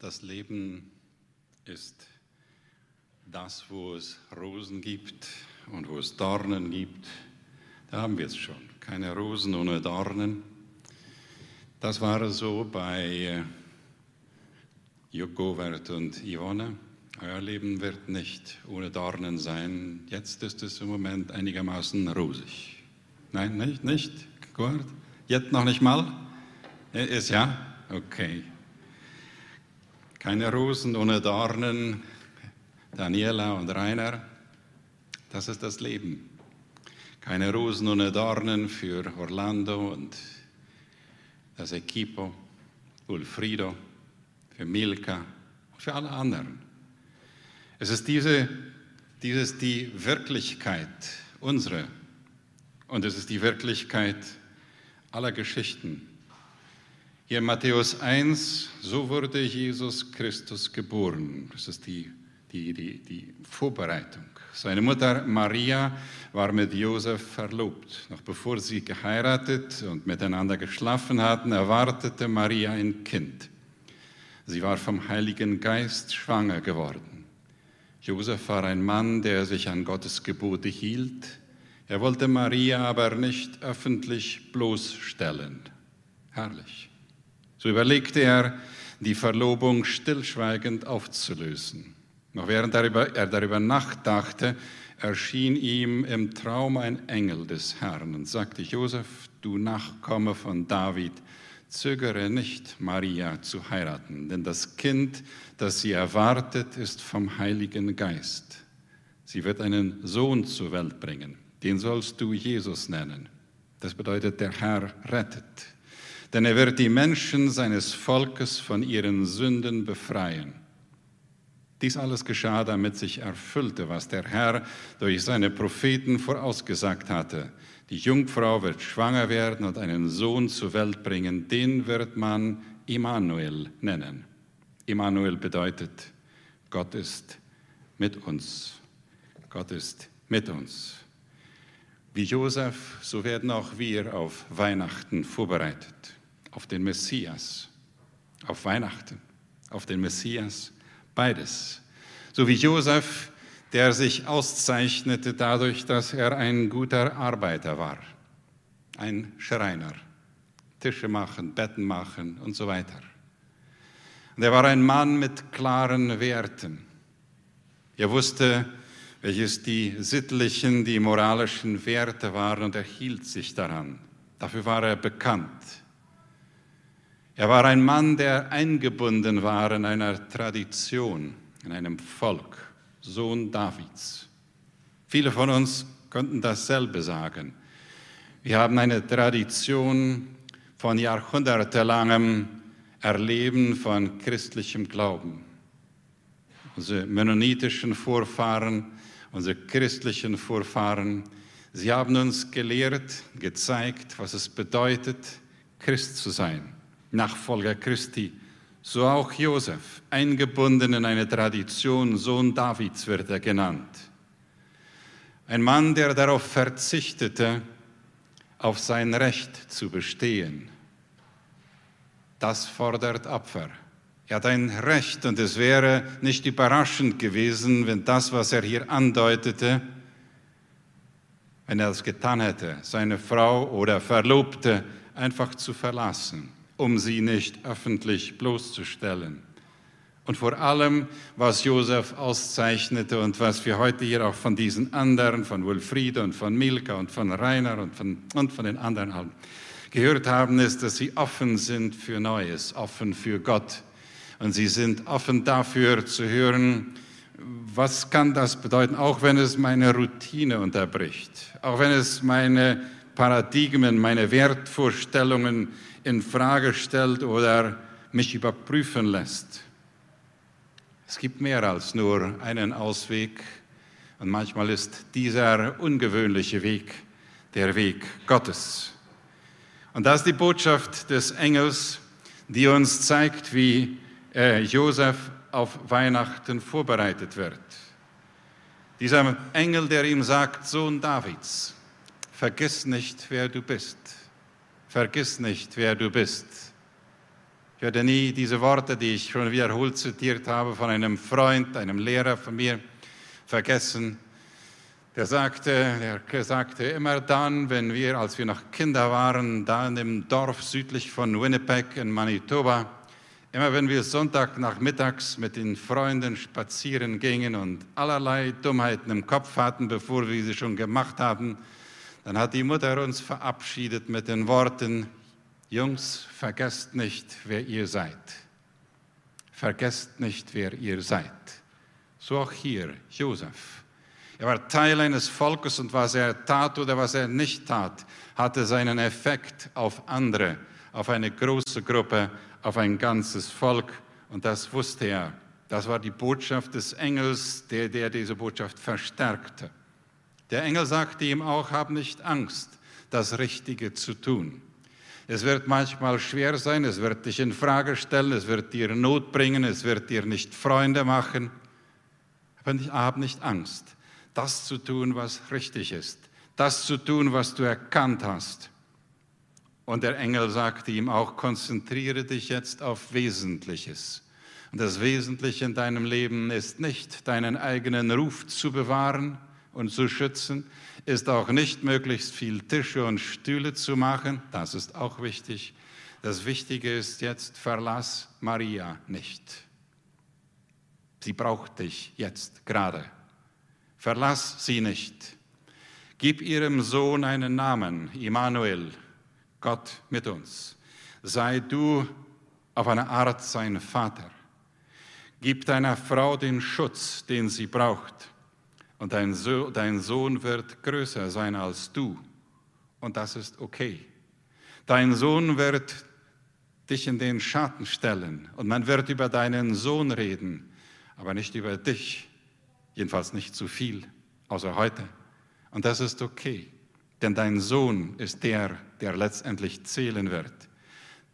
Das Leben ist das, wo es Rosen gibt und wo es Dornen gibt. Da haben wir es schon. Keine Rosen ohne Dornen. Das war so bei äh, Jupp Govert und Yvonne. Euer Leben wird nicht ohne Dornen sein. Jetzt ist es im Moment einigermaßen rosig. Nein, nicht, nicht, Govert? Jetzt noch nicht mal? Ist ja? Okay. Keine Rosen ohne Dornen, Daniela und Rainer, das ist das Leben. Keine Rosen ohne Dornen für Orlando und das Equipo, Ulfrido, für Milka und für alle anderen. Es ist diese, dieses die Wirklichkeit, unsere, und es ist die Wirklichkeit aller Geschichten hier in Matthäus 1, so wurde Jesus Christus geboren. Das ist die, die, die, die Vorbereitung. Seine Mutter Maria war mit Josef verlobt. Noch bevor sie geheiratet und miteinander geschlafen hatten, erwartete Maria ein Kind. Sie war vom Heiligen Geist schwanger geworden. Josef war ein Mann, der sich an Gottes Gebote hielt. Er wollte Maria aber nicht öffentlich bloßstellen. Herrlich. So überlegte er, die Verlobung stillschweigend aufzulösen. Noch während er darüber nachdachte, erschien ihm im Traum ein Engel des Herrn und sagte, Josef, du Nachkomme von David, zögere nicht, Maria zu heiraten, denn das Kind, das sie erwartet, ist vom Heiligen Geist. Sie wird einen Sohn zur Welt bringen, den sollst du Jesus nennen. Das bedeutet, der Herr rettet denn er wird die Menschen seines Volkes von ihren Sünden befreien. Dies alles geschah, damit sich erfüllte, was der Herr durch seine Propheten vorausgesagt hatte. Die Jungfrau wird schwanger werden und einen Sohn zur Welt bringen, den wird man Immanuel nennen. Immanuel bedeutet, Gott ist mit uns. Gott ist mit uns. Wie Josef, so werden auch wir auf Weihnachten vorbereitet auf den Messias, auf Weihnachten, auf den Messias, beides. So wie Josef, der sich auszeichnete dadurch, dass er ein guter Arbeiter war, ein Schreiner, Tische machen, Betten machen und so weiter. Und er war ein Mann mit klaren Werten. Er wusste, welches die sittlichen, die moralischen Werte waren und er hielt sich daran. Dafür war er bekannt. Er war ein Mann, der eingebunden war in einer Tradition, in einem Volk, Sohn Davids. Viele von uns könnten dasselbe sagen. Wir haben eine Tradition von jahrhundertelangem Erleben von christlichem Glauben. Unsere mennonitischen Vorfahren, unsere christlichen Vorfahren, sie haben uns gelehrt, gezeigt, was es bedeutet, Christ zu sein. Nachfolger Christi, so auch Josef, eingebunden in eine Tradition, Sohn Davids wird er genannt. Ein Mann, der darauf verzichtete, auf sein Recht zu bestehen. Das fordert Opfer. Er hat ein Recht und es wäre nicht überraschend gewesen, wenn das, was er hier andeutete, wenn er es getan hätte, seine Frau oder Verlobte einfach zu verlassen um sie nicht öffentlich bloßzustellen. Und vor allem, was Josef auszeichnete und was wir heute hier auch von diesen anderen, von Wilfriede und von Milka und von Rainer und von, und von den anderen haben, gehört haben, ist, dass sie offen sind für Neues, offen für Gott. Und sie sind offen dafür zu hören, was kann das bedeuten, auch wenn es meine Routine unterbricht, auch wenn es meine Paradigmen, meine Wertvorstellungen in Frage stellt oder mich überprüfen lässt. Es gibt mehr als nur einen Ausweg und manchmal ist dieser ungewöhnliche Weg der Weg Gottes. Und das ist die Botschaft des Engels, die uns zeigt, wie äh, Josef auf Weihnachten vorbereitet wird. Dieser Engel, der ihm sagt, Sohn Davids, vergiss nicht, wer du bist. Vergiss nicht, wer du bist. Ich werde nie diese Worte, die ich schon wiederholt zitiert habe, von einem Freund, einem Lehrer von mir vergessen. Der sagte, der sagte immer dann, wenn wir, als wir noch Kinder waren, da in dem Dorf südlich von Winnipeg in Manitoba, immer wenn wir Sonntagnachmittags mit den Freunden spazieren gingen und allerlei Dummheiten im Kopf hatten, bevor wir sie schon gemacht hatten, dann hat die Mutter uns verabschiedet mit den Worten, Jungs, vergesst nicht, wer ihr seid. Vergesst nicht, wer ihr seid. So auch hier, Josef. Er war Teil eines Volkes und was er tat oder was er nicht tat, hatte seinen Effekt auf andere, auf eine große Gruppe, auf ein ganzes Volk. Und das wusste er. Das war die Botschaft des Engels, der, der diese Botschaft verstärkte. Der Engel sagte ihm auch, hab nicht Angst, das Richtige zu tun. Es wird manchmal schwer sein, es wird dich in Frage stellen, es wird dir Not bringen, es wird dir nicht Freunde machen. Aber hab nicht Angst, das zu tun, was richtig ist, das zu tun, was du erkannt hast. Und der Engel sagte ihm auch, konzentriere dich jetzt auf Wesentliches. Und das Wesentliche in deinem Leben ist nicht, deinen eigenen Ruf zu bewahren und zu schützen, ist auch nicht möglichst viel Tische und Stühle zu machen, das ist auch wichtig. Das Wichtige ist jetzt, verlass Maria nicht. Sie braucht dich jetzt gerade. Verlass sie nicht. Gib ihrem Sohn einen Namen, Immanuel, Gott mit uns. Sei du auf eine Art sein Vater. Gib deiner Frau den Schutz, den sie braucht und dein, so dein Sohn wird größer sein als du. Und das ist okay. Dein Sohn wird dich in den Schatten stellen und man wird über deinen Sohn reden, aber nicht über dich. Jedenfalls nicht zu viel, außer heute. Und das ist okay, denn dein Sohn ist der, der letztendlich zählen wird.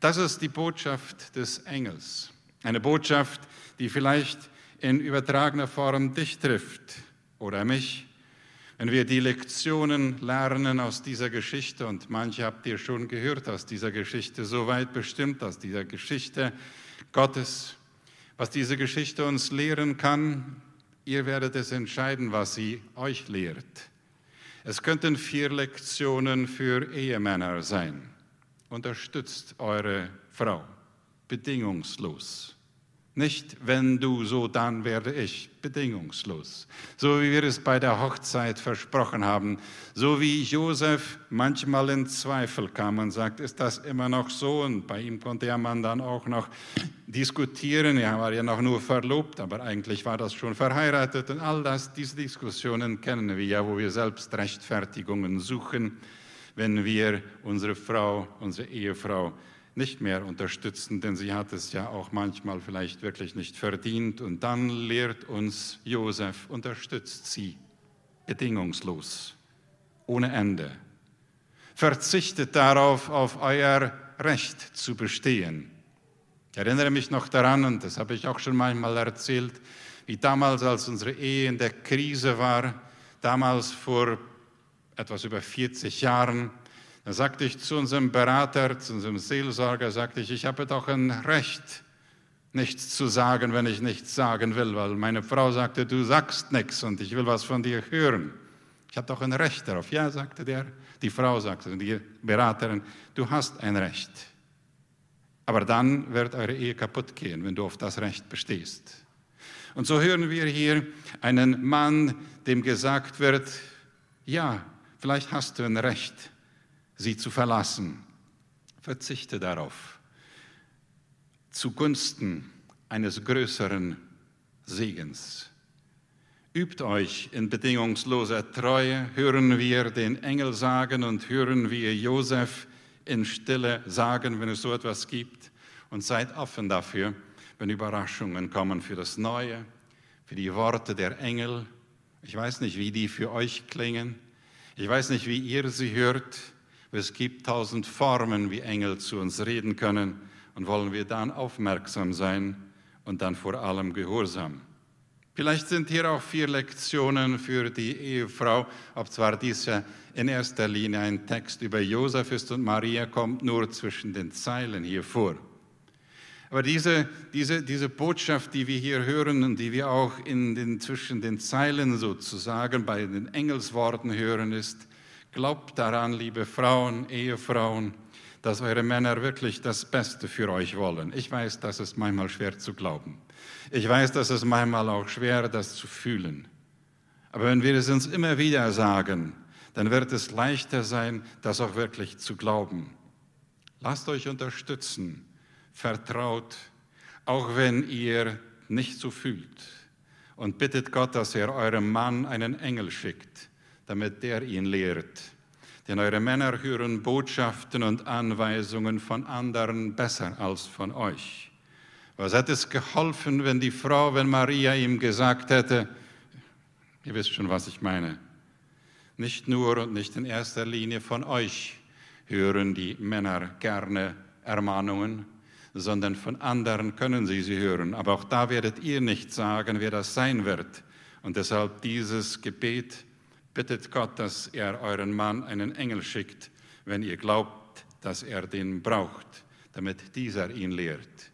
Das ist die Botschaft des Engels. Eine Botschaft, die vielleicht in übertragener Form dich trifft, oder mich, wenn wir die Lektionen lernen aus dieser Geschichte, und manche habt ihr schon gehört aus dieser Geschichte, soweit bestimmt aus dieser Geschichte Gottes, was diese Geschichte uns lehren kann, ihr werdet es entscheiden, was sie euch lehrt. Es könnten vier Lektionen für Ehemänner sein. Unterstützt eure Frau bedingungslos. Nicht, wenn du so, dann werde ich bedingungslos. So wie wir es bei der Hochzeit versprochen haben. So wie Josef manchmal in Zweifel kam und sagt, ist das immer noch so? Und bei ihm konnte ja man dann auch noch diskutieren. Er war ja noch nur verlobt, aber eigentlich war das schon verheiratet. Und all das, diese Diskussionen kennen wir ja, wo wir selbst Rechtfertigungen suchen, wenn wir unsere Frau, unsere Ehefrau nicht mehr unterstützen, denn sie hat es ja auch manchmal vielleicht wirklich nicht verdient. Und dann lehrt uns Josef, unterstützt sie bedingungslos, ohne Ende. Verzichtet darauf, auf euer Recht zu bestehen. Ich erinnere mich noch daran, und das habe ich auch schon manchmal erzählt, wie damals, als unsere Ehe in der Krise war, damals vor etwas über 40 Jahren, da sagte ich zu unserem Berater, zu unserem Seelsorger, sagte ich, ich habe doch ein Recht, nichts zu sagen, wenn ich nichts sagen will, weil meine Frau sagte, du sagst nichts und ich will was von dir hören. Ich habe doch ein Recht darauf. Ja, sagte der. Die Frau sagte, die Beraterin, du hast ein Recht. Aber dann wird eure Ehe kaputt gehen, wenn du auf das Recht bestehst. Und so hören wir hier einen Mann, dem gesagt wird, ja, vielleicht hast du ein Recht, sie zu verlassen. Verzichte darauf zugunsten eines größeren Segens. Übt euch in bedingungsloser Treue, hören wir den Engel sagen und hören wir Josef in Stille sagen, wenn es so etwas gibt. Und seid offen dafür, wenn Überraschungen kommen für das Neue, für die Worte der Engel. Ich weiß nicht, wie die für euch klingen. Ich weiß nicht, wie ihr sie hört. Es gibt tausend Formen, wie Engel zu uns reden können und wollen wir dann aufmerksam sein und dann vor allem gehorsam. Vielleicht sind hier auch vier Lektionen für die Ehefrau, ob zwar dies ja in erster Linie ein Text über Josef ist und Maria kommt nur zwischen den Zeilen hier vor. Aber diese, diese, diese Botschaft, die wir hier hören und die wir auch in den, zwischen den Zeilen sozusagen bei den Engelsworten hören, ist, glaubt daran, liebe Frauen, Ehefrauen, dass eure Männer wirklich das Beste für euch wollen. Ich weiß, das ist manchmal schwer zu glauben. Ich weiß, das ist manchmal auch schwer, das zu fühlen. Aber wenn wir es uns immer wieder sagen, dann wird es leichter sein, das auch wirklich zu glauben. Lasst euch unterstützen, vertraut, auch wenn ihr nicht so fühlt. Und bittet Gott, dass er eurem Mann einen Engel schickt, damit der ihn lehrt. Denn eure Männer hören Botschaften und Anweisungen von anderen besser als von euch. Was hat es geholfen, wenn die Frau, wenn Maria ihm gesagt hätte, ihr wisst schon, was ich meine, nicht nur und nicht in erster Linie von euch hören die Männer gerne Ermahnungen, sondern von anderen können sie sie hören. Aber auch da werdet ihr nicht sagen, wer das sein wird. Und deshalb dieses Gebet, bittet Gott, dass er euren Mann einen Engel schickt, wenn ihr glaubt, dass er den braucht, damit dieser ihn lehrt.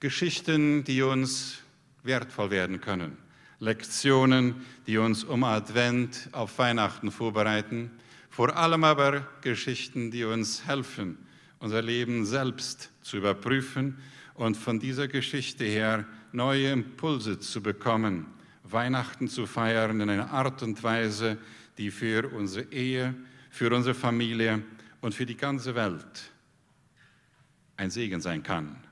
Geschichten, die uns wertvoll werden können. Lektionen, die uns um Advent auf Weihnachten vorbereiten, vor allem aber Geschichten, die uns helfen, unser Leben selbst zu überprüfen und von dieser Geschichte her neue Impulse zu bekommen, Weihnachten zu feiern in einer Art und Weise, die für unsere Ehe, für unsere Familie und für die ganze Welt ein Segen sein kann.